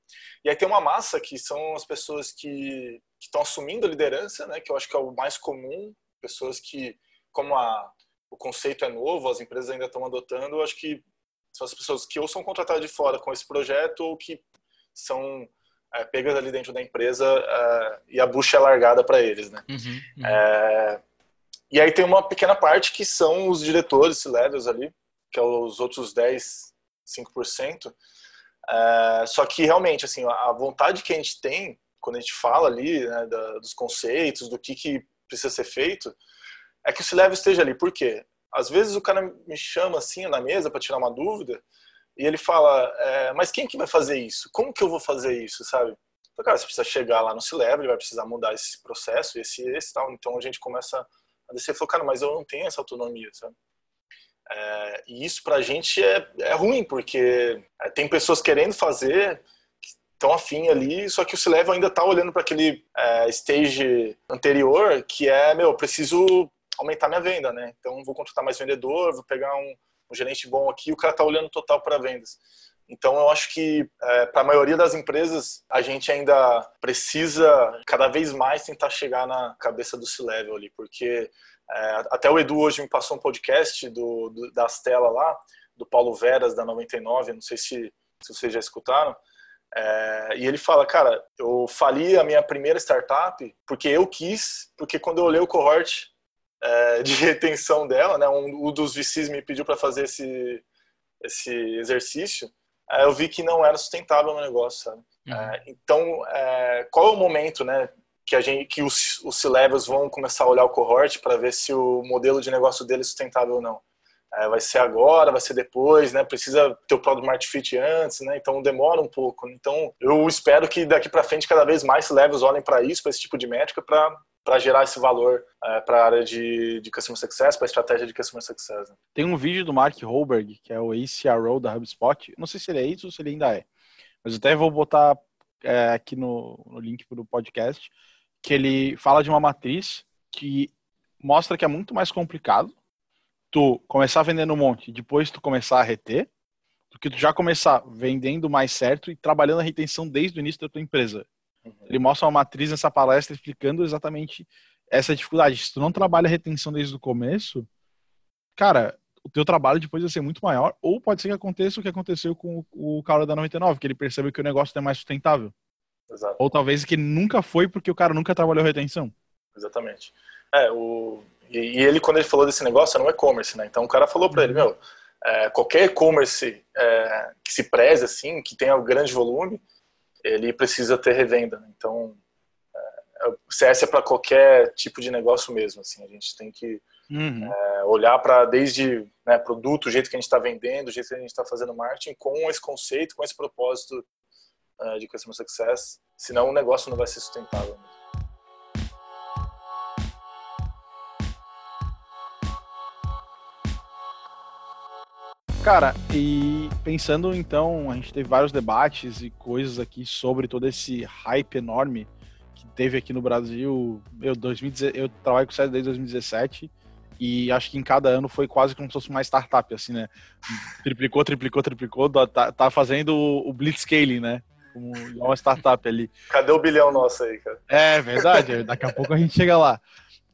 E aí tem uma massa que são as pessoas que estão assumindo a liderança, né? Que eu acho que é o mais comum, pessoas que, como a, o conceito é novo, as empresas ainda estão adotando, eu acho que são as pessoas que ou são contratadas de fora com esse projeto ou que são é, pegas ali dentro da empresa é, e a bucha é largada para eles, né? Uhum, uhum. É, e aí tem uma pequena parte que são os diretores, levels ali, que é os outros 10, 5%, é, só que realmente, assim, a vontade que a gente tem quando a gente fala ali né, da, dos conceitos, do que, que precisa ser feito, é que o C-Level esteja ali. Por quê? Às vezes o cara me chama assim na mesa para tirar uma dúvida E ele fala, é, mas quem que vai fazer isso? Como que eu vou fazer isso, sabe? Então, cara, você precisa chegar lá no C-Level, ele vai precisar mudar esse processo, esse esse tal. Então a gente começa a descer e falou, cara, mas eu não tenho essa autonomia, sabe? É, e isso pra gente é, é ruim, porque é, tem pessoas querendo fazer, estão afim ali, só que o C-Level ainda tá olhando para aquele é, stage anterior, que é, meu, preciso aumentar minha venda, né? Então vou contratar mais vendedor, vou pegar um, um gerente bom aqui, o cara tá olhando total para vendas. Então, eu acho que é, para a maioria das empresas, a gente ainda precisa cada vez mais tentar chegar na cabeça do C-Level ali, porque é, até o Edu hoje me passou um podcast do, do, lá, do Paulo Veras, da 99, não sei se, se vocês já escutaram, é, e ele fala, cara, eu fali a minha primeira startup porque eu quis, porque quando eu olhei o cohort é, de retenção dela, né, um, um dos VCs me pediu para fazer esse, esse exercício, eu vi que não era sustentável o negócio, sabe? Uhum. É, então, é, qual é o momento, né, que a gente, que os, os C-levels vão começar a olhar o cohort para ver se o modelo de negócio dele é sustentável ou não? É, vai ser agora, vai ser depois, né? Precisa ter o product market fit antes, né? Então demora um pouco. Então eu espero que daqui para frente cada vez mais levels olhem para isso, para esse tipo de métrica, para para gerar esse valor é, para a área de, de Customer Success, para a estratégia de Customer Success. Né? Tem um vídeo do Mark Holberg, que é o ACRO da HubSpot. Não sei se ele é isso ou se ele ainda é. Mas até vou botar é, aqui no, no link para o podcast, que ele fala de uma matriz que mostra que é muito mais complicado tu começar vendendo um monte e depois tu começar a reter, do que tu já começar vendendo mais certo e trabalhando a retenção desde o início da tua empresa. Uhum. Ele mostra uma matriz nessa palestra explicando exatamente essa dificuldade. Se tu não trabalha a retenção desde o começo, cara, o teu trabalho depois vai ser muito maior, ou pode ser que aconteça o que aconteceu com o cara da 99, que ele percebeu que o negócio não é mais sustentável. Exato. Ou talvez que nunca foi porque o cara nunca trabalhou retenção. Exatamente. É, o... E, ele, quando ele falou desse negócio, era um e-commerce, né? Então o cara falou para ele, uhum. meu, é, qualquer e-commerce é, que se preze, assim, que tenha um grande volume, ele precisa ter revenda. Né? Então, é, o CS é para qualquer tipo de negócio mesmo. Assim, a gente tem que uhum. é, olhar para desde né, produto, o jeito que a gente está vendendo, o jeito que a gente está fazendo marketing, com esse conceito, com esse propósito uh, de customer success. Senão o negócio não vai ser sustentável. Cara, e pensando então, a gente teve vários debates e coisas aqui sobre todo esse hype enorme que teve aqui no Brasil. Eu, 2010, eu trabalho com o desde 2017 e acho que em cada ano foi quase como se fosse uma startup, assim, né? Triplicou, triplicou, triplicou, tá, tá fazendo o blitzscaling, né? Como uma startup ali. Cadê o bilhão nosso aí, cara? É verdade, daqui a pouco a gente chega lá.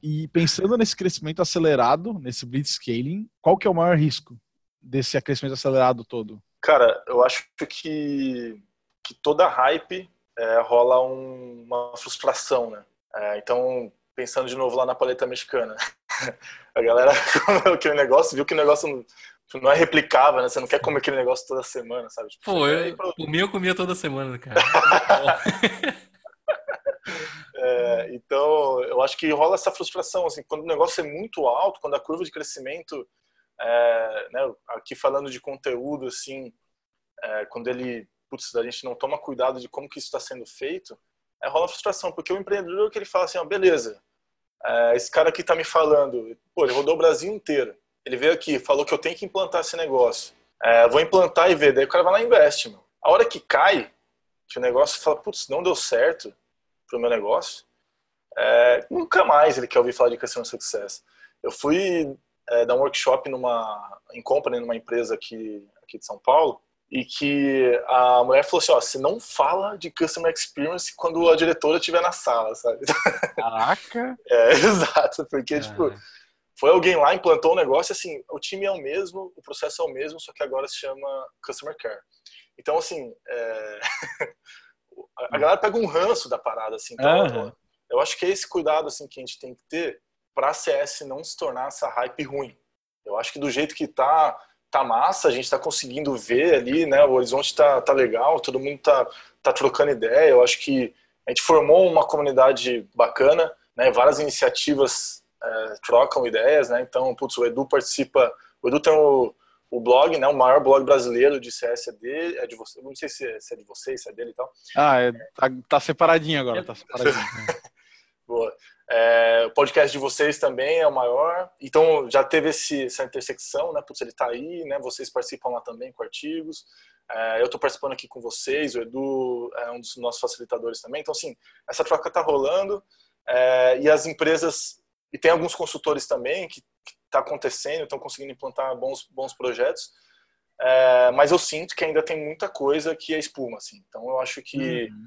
E pensando nesse crescimento acelerado, nesse blitzscaling, qual que é o maior risco? desse crescimento acelerado todo? Cara, eu acho que, que toda hype é, rola um, uma frustração, né? É, então, pensando de novo lá na paleta mexicana, a galera comeu aquele negócio, viu que o negócio não, não é replicável, né? Você não quer comer aquele negócio toda semana, sabe? Tipo, Pô, eu, o meu eu comia toda semana, cara. é, então, eu acho que rola essa frustração, assim, quando o negócio é muito alto, quando a curva de crescimento é, né, aqui falando de conteúdo, assim, é, quando ele, putz, a gente não toma cuidado de como que isso está sendo feito, é, rola frustração, porque o empreendedor que ele fala assim, ó, beleza, é, esse cara aqui está me falando, pô, ele rodou o Brasil inteiro, ele veio aqui, falou que eu tenho que implantar esse negócio, é, vou implantar e ver, daí o cara vai lá e investe, meu. A hora que cai, que o negócio fala, putz, não deu certo pro meu negócio, é, nunca mais ele quer ouvir falar de Customer Success. Eu fui é, dar um workshop numa, em company numa empresa aqui, aqui de São Paulo e que a mulher falou assim, ó, você não fala de customer experience quando a diretora estiver na sala, sabe? Caraca! é, exato, porque, é. tipo, foi alguém lá, implantou um negócio, assim, o time é o mesmo, o processo é o mesmo, só que agora se chama Customer Care. Então, assim, é... a galera pega um ranço da parada, assim, então, uhum. eu acho que é esse cuidado, assim, que a gente tem que ter para a CS não se tornar essa hype ruim. Eu acho que do jeito que tá, tá massa, a gente está conseguindo ver ali, né? O horizonte tá, tá legal, todo mundo tá, tá trocando ideia. Eu acho que a gente formou uma comunidade bacana, né? Várias iniciativas é, trocam ideias, né? Então, putz, o Edu participa, o Edu tem o, o blog, né? O maior blog brasileiro de CS é, de, é de você. Não sei se é, se é de vocês, se é dele e tal. Ah, é, tá, tá, separadinho agora, tá separadinho. Boa. É, o podcast de vocês também é o maior. Então já teve esse, essa intersecção, né? Putz, ele tá aí, né? Vocês participam lá também com artigos. É, eu estou participando aqui com vocês, o Edu é um dos nossos facilitadores também. Então, assim, essa troca está rolando é, e as empresas, e tem alguns consultores também que está acontecendo, estão conseguindo implantar bons, bons projetos, é, mas eu sinto que ainda tem muita coisa que é espuma, assim. Então, eu acho que, uhum.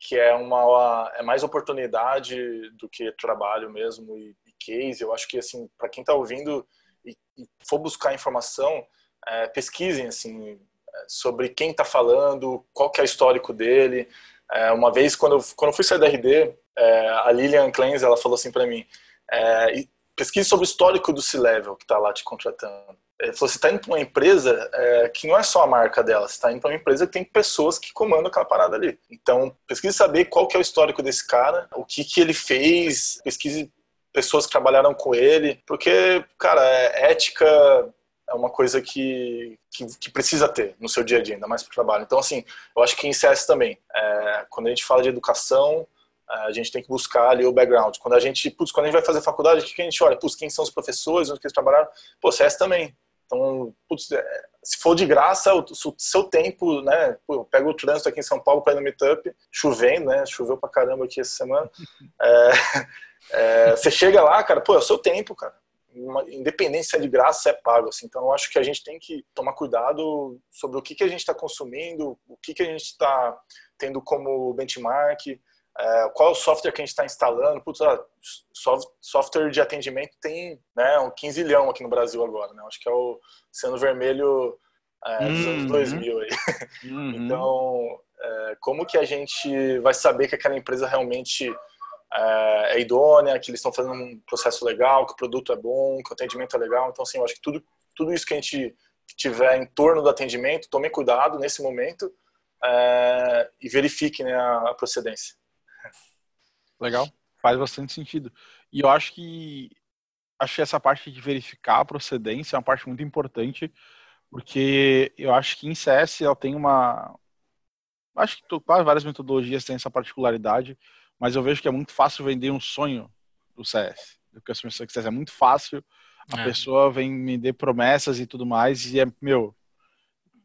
que é, uma, é mais oportunidade do que trabalho mesmo e, e case. Eu acho que, assim, para quem está ouvindo e, e, for buscar informação, é, pesquisem, assim, sobre quem está falando, qual que é o histórico dele. É, uma vez, quando eu, quando eu fui sair da RD, é, a Lilian Kleins, ela falou assim para mim, é, pesquise sobre o histórico do C-Level que está lá te contratando. Ele falou, você está indo para uma empresa é, que não é só a marca dela, você está indo para uma empresa que tem pessoas que comandam aquela parada ali. Então, pesquise saber qual que é o histórico desse cara, o que, que ele fez, pesquise pessoas que trabalharam com ele, porque, cara, é ética é uma coisa que, que, que, precisa ter no seu dia a dia, ainda mais para o trabalho. Então, assim, eu acho que em CS também, é, quando a gente fala de educação, a gente tem que buscar ali o background. Quando a gente, putz, quando a gente vai fazer faculdade, o que a gente olha? Putz, quem são os professores, onde eles trabalharam? Pô, também. Então, putz, é, se for de graça, o seu tempo, né? Pô, eu pego o trânsito aqui em São Paulo para ir no meetup, chovendo, né? Choveu pra caramba aqui essa semana. É, é, você chega lá, cara, pô, é o seu tempo, cara uma, é de graça, é pago. Assim. Então, eu acho que a gente tem que tomar cuidado sobre o que, que a gente está consumindo, o que, que a gente está tendo como benchmark, é, qual é o software que a gente está instalando. Putz, software de atendimento tem né, um 15 milhão aqui no Brasil agora. Né? Acho que é o sendo vermelho é, dos anos 2000 uhum. aí. Uhum. Então, é, como que a gente vai saber que aquela empresa realmente é, é idônea, que eles estão fazendo um processo legal, que o produto é bom, que o atendimento é legal. Então, assim, eu acho que tudo, tudo isso que a gente tiver em torno do atendimento, tome cuidado nesse momento é, e verifique né, a procedência. Legal, faz bastante sentido. E eu acho que acho que essa parte de verificar a procedência é uma parte muito importante, porque eu acho que em CS ela tem uma acho que várias metodologias têm essa particularidade mas eu vejo que é muito fácil vender um sonho do CS, do Customer Success. É muito fácil, a é. pessoa vem vender promessas e tudo mais, e é, meu,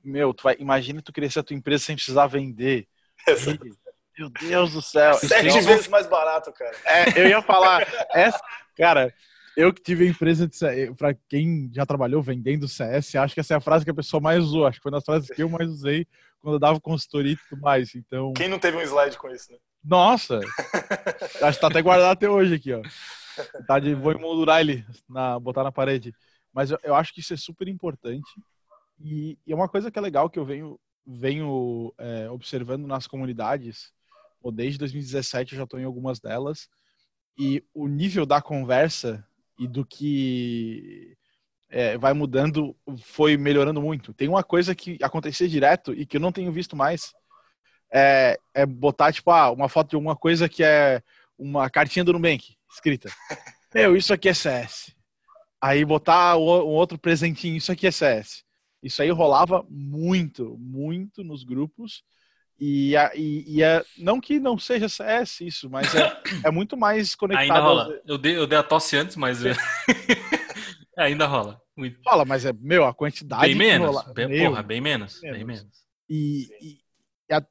meu, tu vai, imagina tu crescer a tua empresa sem precisar vender. E, meu Deus do céu. Sete vezes mais barato, cara. É, eu ia falar, essa, cara, eu que tive a empresa de CS, pra quem já trabalhou vendendo CS, acho que essa é a frase que a pessoa mais usou, acho que foi uma das frases que eu mais usei quando eu dava consultoria e tudo mais, então... Quem não teve um slide com isso, né? Nossa! Acho que tá até guardado até hoje aqui, ó. Tá de, vou emoldurar ele, na, botar na parede. Mas eu, eu acho que isso é super importante. E, e, é uma coisa que é legal que eu venho, venho é, observando nas comunidades. Pô, desde 2017 eu já estou em algumas delas. E o nível da conversa e do que é, vai mudando foi melhorando muito. Tem uma coisa que acontecia direto e que eu não tenho visto mais, é, é botar, tipo, ah, uma foto de alguma coisa que é uma cartinha do Nubank escrita. Meu, isso aqui é CS. Aí botar um outro presentinho, isso aqui é CS. Isso aí rolava muito, muito nos grupos. E, e, e é, não que não seja CS isso, mas é, é muito mais conectado. Ainda rola. Eu dei, eu dei a tosse antes, mas ainda rola. Muito. Rola, mas é, meu, a quantidade. Bem menos. Rola... Bem, meu, porra, bem menos. menos. Bem menos. E,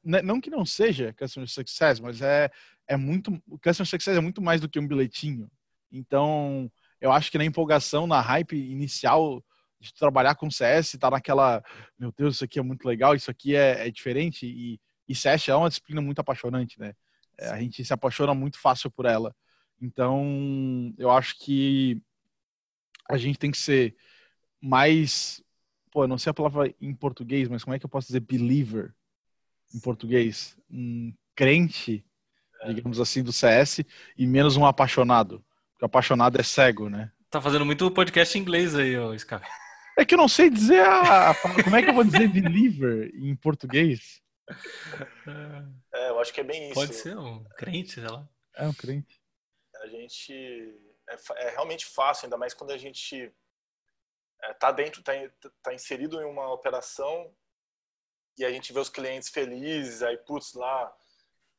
né, não que não seja Customer Success, mas é, é muito. Customer Success é muito mais do que um bilhetinho. Então, eu acho que na empolgação, na hype inicial de trabalhar com CS, tá naquela, meu Deus, isso aqui é muito legal, isso aqui é, é diferente. E, e CS é uma disciplina muito apaixonante, né? É, a gente se apaixona muito fácil por ela. Então, eu acho que a gente tem que ser mais. Pô, eu não sei a palavra em português, mas como é que eu posso dizer believer? em português, um crente, é. digamos assim, do CS e menos um apaixonado. Porque apaixonado é cego, né? Tá fazendo muito podcast em inglês aí, ô Scar. É que eu não sei dizer a, como é que eu vou dizer believer em português. É, eu acho que é bem isso. Pode ser um crente, sei lá. É um crente. A gente é, é realmente fácil, ainda mais quando a gente é, tá dentro, tá, tá inserido em uma operação e a gente vê os clientes felizes, aí, putz, lá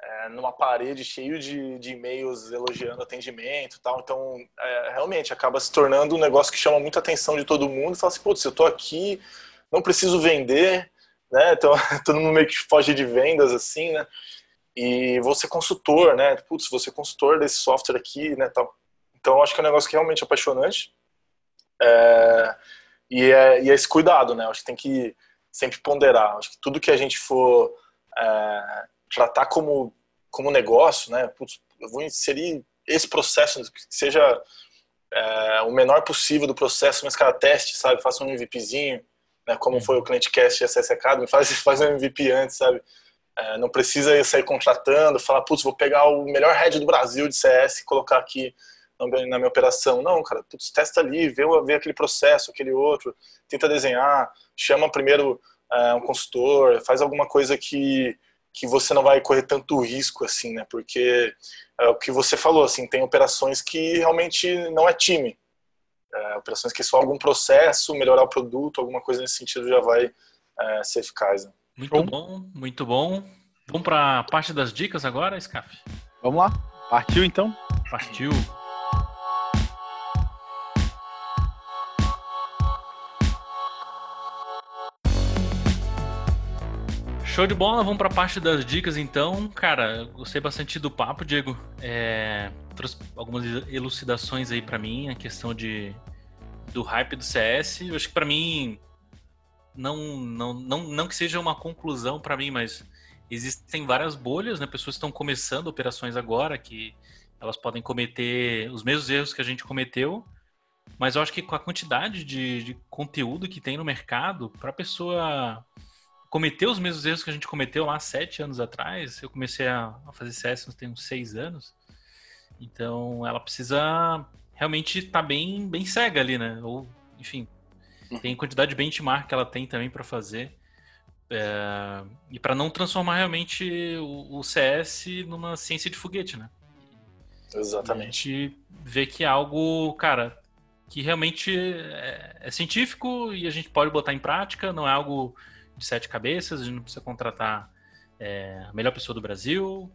é, numa parede cheio de, de e-mails elogiando atendimento e tal. Então, é, realmente, acaba se tornando um negócio que chama muita atenção de todo mundo. Fala assim, putz, eu tô aqui, não preciso vender, né? Então, todo mundo meio que foge de vendas, assim, né? E você consultor, né? Putz, você consultor desse software aqui, né? Tal. Então, acho que é um negócio que é realmente apaixonante. É, e, é, e é esse cuidado, né? Acho que tem que sempre ponderar. Acho que tudo que a gente for é, tratar como, como negócio, né? Putz, eu vou inserir esse processo que seja é, o menor possível do processo, mas cara, teste, sabe? Faça um MVPzinho, né? Como uhum. foi o Client Cast e SS Academy, faz, faz um MVP antes, sabe? É, não precisa sair contratando, falar, putz, vou pegar o melhor head do Brasil de CS e colocar aqui na minha operação. Não, cara, putz, testa ali, vê, vê aquele processo, aquele outro, tenta desenhar, chama primeiro é, um consultor, faz alguma coisa que, que você não vai correr tanto risco, assim, né? Porque é o que você falou, assim, tem operações que realmente não é time. É, operações que só algum processo, melhorar o produto, alguma coisa nesse sentido já vai é, ser eficaz. Né? Muito bom, muito bom. Vamos para a parte das dicas agora, Scaf? Vamos lá. Partiu então? Partiu. Show de bola, vamos para a parte das dicas então. Cara, gostei bastante do papo, Diego. É, trouxe algumas elucidações aí para mim, a questão de do hype do CS. Eu acho que para mim não, não, não, não que seja uma conclusão para mim, mas existem várias bolhas, né? Pessoas estão começando operações agora que elas podem cometer os mesmos erros que a gente cometeu, mas eu acho que com a quantidade de, de conteúdo que tem no mercado, para a pessoa cometer os mesmos erros que a gente cometeu lá sete anos atrás, eu comecei a, a fazer CS tem uns seis anos, então ela precisa realmente estar tá bem, bem cega ali, né? Ou, enfim, tem quantidade de benchmark que ela tem também para fazer. É, e para não transformar realmente o, o, CS numa ciência de foguete, né? Exatamente. E a gente vê que é algo, cara, que realmente é, é, científico e a gente pode botar em prática, não é algo de sete cabeças, a gente não precisa contratar é, a melhor pessoa do Brasil.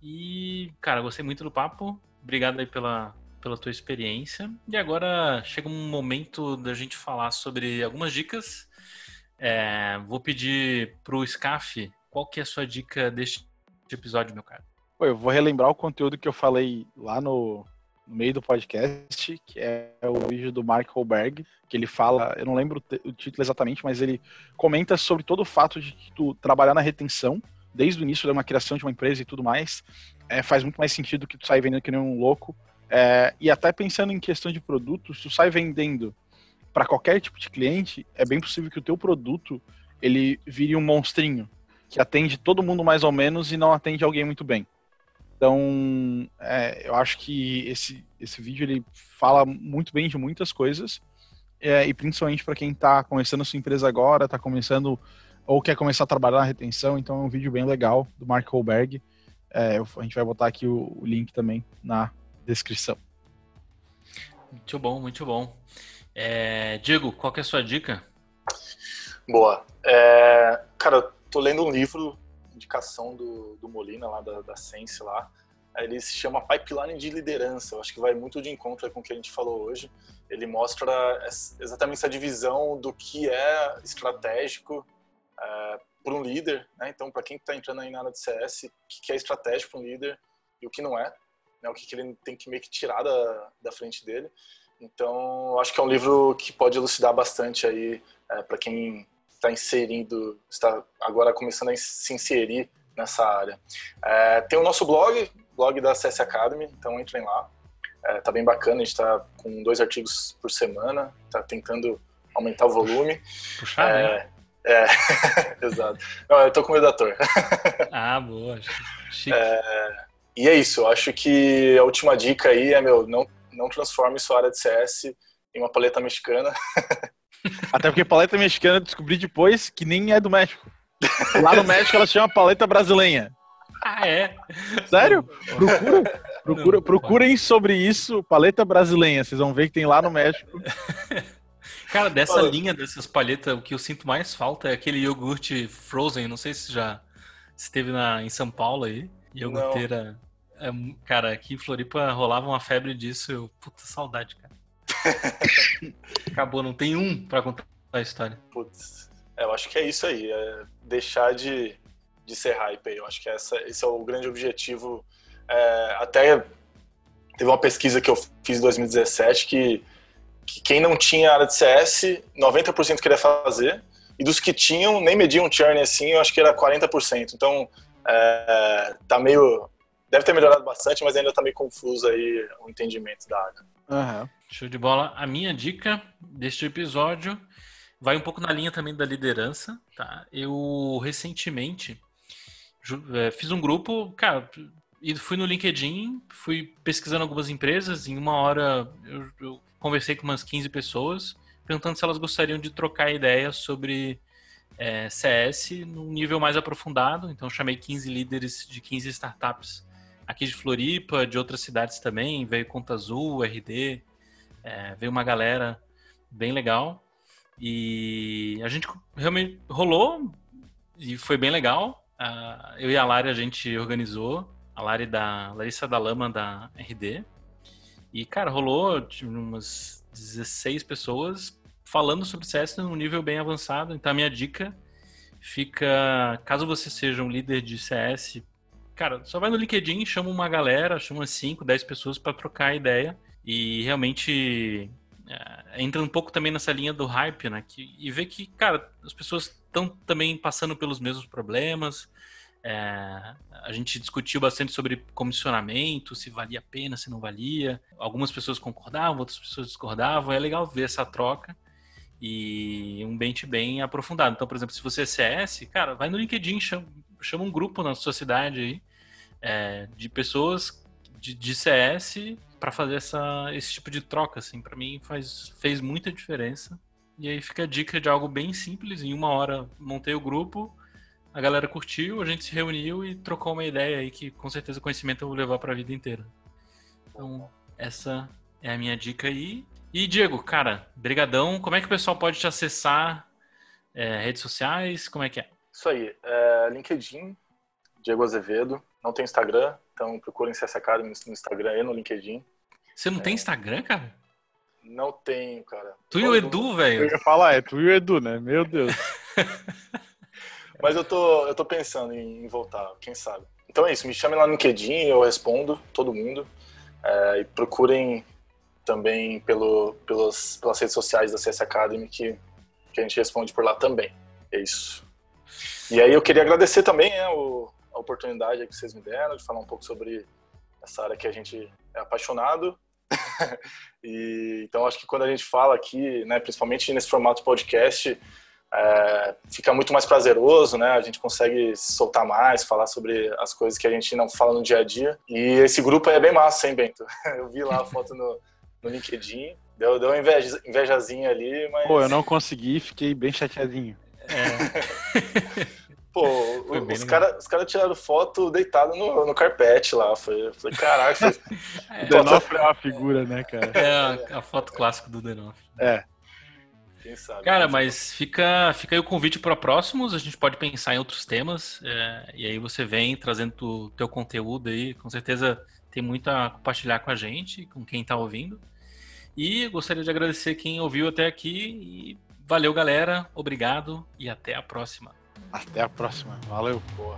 E, cara, gostei muito do papo. Obrigado aí pela, pela tua experiência. E agora chega um momento da gente falar sobre algumas dicas. É, vou pedir pro Scaf qual que é a sua dica deste episódio, meu cara. eu vou relembrar o conteúdo que eu falei lá no, no meio do podcast, que é o vídeo do Mark Holberg, que ele fala, eu não lembro o título exatamente, mas ele comenta sobre todo o fato de que tu trabalhar na retenção, desde o início de uma criação de uma empresa e tudo mais, é, faz muito mais sentido que tu sair vendendo que nem um louco é, e até pensando em questão de produtos, tu sai vendendo para qualquer tipo de cliente, é bem possível que o teu produto ele vire um monstrinho que atende todo mundo mais ou menos e não atende alguém muito bem. Então, é, eu acho que esse, esse vídeo ele fala muito bem de muitas coisas é, e principalmente para quem está começando sua empresa agora, está começando ou quer começar a trabalhar na retenção, então é um vídeo bem legal do Mark Holberg. É, a gente vai botar aqui o, o link também na descrição. Muito bom, muito bom. É, Diego, qual que é a sua dica? Boa. É, cara, eu tô lendo um livro, indicação do, do Molina, lá da, da Sense lá. Ele se chama Pipeline de Liderança. Eu acho que vai muito de encontro com o que a gente falou hoje. Ele mostra exatamente essa divisão do que é estratégico é, para um líder. Né? Então, para quem está entrando aí na área de CS, o que é estratégico para um líder e o que não é né, o que, que, ele tem que meio que tirar da, da frente dele. Então, acho que é um livro que pode elucidar bastante aí é, para quem está inserindo, está agora começando a se inserir nessa área. É, tem o nosso blog, blog da CS Academy, então entrem lá. É, tá bem bacana, a gente está com dois artigos por semana, tá tentando aumentar o volume. Puxar, é, né? É, exato. Não, eu tô com o redator. Ah, boa. Chique. É, e é isso, eu acho que a última dica aí é, meu, não, não transforme sua área de CS em uma paleta mexicana. Até porque paleta mexicana eu descobri depois que nem é do México. Lá no México ela chama paleta brasileira. Ah, é? Sério? Procura, procura, procurem sobre isso, paleta brasileira. Vocês vão ver que tem lá no México. Cara, dessa linha dessas palhetas, o que eu sinto mais falta é aquele iogurte frozen. Não sei se já esteve na, em São Paulo aí. Iogurteira. É, cara, aqui em Floripa rolava uma febre disso. Eu, puta saudade, cara. Acabou, não tem um pra contar a história. Putz, é, eu acho que é isso aí. É deixar de, de ser hype aí. Eu acho que essa, esse é o grande objetivo. É, até teve uma pesquisa que eu fiz em 2017 que que quem não tinha área de CS, 90% queria fazer, e dos que tinham, nem mediam churn assim, eu acho que era 40%. Então, é, tá meio... Deve ter melhorado bastante, mas ainda tá meio confuso aí o entendimento da área. Uhum. Show de bola. A minha dica deste episódio vai um pouco na linha também da liderança, tá? Eu, recentemente, é, fiz um grupo, cara, e fui no LinkedIn, fui pesquisando algumas empresas, em uma hora eu, eu conversei com umas 15 pessoas, perguntando se elas gostariam de trocar ideias sobre é, CS num nível mais aprofundado. Então, chamei 15 líderes de 15 startups aqui de Floripa, de outras cidades também. Veio Conta Azul, RD, é, veio uma galera bem legal. E a gente realmente rolou e foi bem legal. Uh, eu e a Lari a gente organizou, a Lari da Larissa da Lama da RD. E, cara, rolou tipo, umas 16 pessoas falando sobre CS num nível bem avançado. Então, a minha dica fica: caso você seja um líder de CS, cara, só vai no LinkedIn, chama uma galera, chama 5, 10 pessoas para trocar ideia e realmente é, entra um pouco também nessa linha do hype, né? Que, e ver que, cara, as pessoas estão também passando pelos mesmos problemas, é, a gente discutiu bastante sobre comissionamento, se valia a pena, se não valia. Algumas pessoas concordavam, outras pessoas discordavam. É legal ver essa troca e um bench bem aprofundado. Então, por exemplo, se você é CS, cara, vai no LinkedIn, chama, chama um grupo na sociedade aí é, de pessoas de, de CS para fazer essa, esse tipo de troca. Assim, para mim faz, fez muita diferença. E aí fica a dica de algo bem simples. Em uma hora montei o grupo a galera curtiu, a gente se reuniu e trocou uma ideia aí que com certeza conhecimento eu vou levar para a vida inteira. Então, essa é a minha dica aí. E Diego, cara, brigadão. Como é que o pessoal pode te acessar? É, redes sociais, como é que é? Isso aí, é, LinkedIn, Diego Azevedo. Não tem Instagram, então procurem CS Academy no Instagram e no LinkedIn. Você não é, tem Instagram, cara? Não tenho, cara. Tu e o Edu, velho? Eu ia falar, é tu e o Edu, né? Meu Deus. Mas eu tô, eu tô pensando em, voltar, quem sabe. Então é isso, me chamem lá no LinkedIn, eu respondo todo mundo. É, e procurem também pelo, pelos, pelas redes sociais da CS Academy que, que a gente responde por lá também. É isso. E aí eu queria agradecer também né, o, oportunidade que vocês me deram de falar um pouco sobre essa área que a gente é apaixonado. e, então acho que quando a gente fala aqui, né, principalmente nesse formato podcast, é, fica muito mais prazeroso, né? A gente consegue se soltar mais, falar sobre as coisas que a gente não fala no dia a dia. E esse grupo é bem massa, hein, Bento? Eu vi lá a foto no, no LinkedIn, deu, deu uma inveja, invejazinha ali, mas... Pô, eu não consegui, fiquei bem chateadinho. É. Pô, os caras cara tiraram foto deitado no, no carpete lá. Foi, falei, caraca. Foi... é, Denoff é uma figura, né, cara? É a, a foto clássica do Denoff. É. Quem sabe? Cara, mas fica, fica aí o convite para próximos. A gente pode pensar em outros temas. É, e aí você vem trazendo o teu conteúdo aí. Com certeza tem muito a compartilhar com a gente, com quem está ouvindo. E gostaria de agradecer quem ouviu até aqui. E valeu, galera. Obrigado e até a próxima. Até a próxima. Valeu. Boa.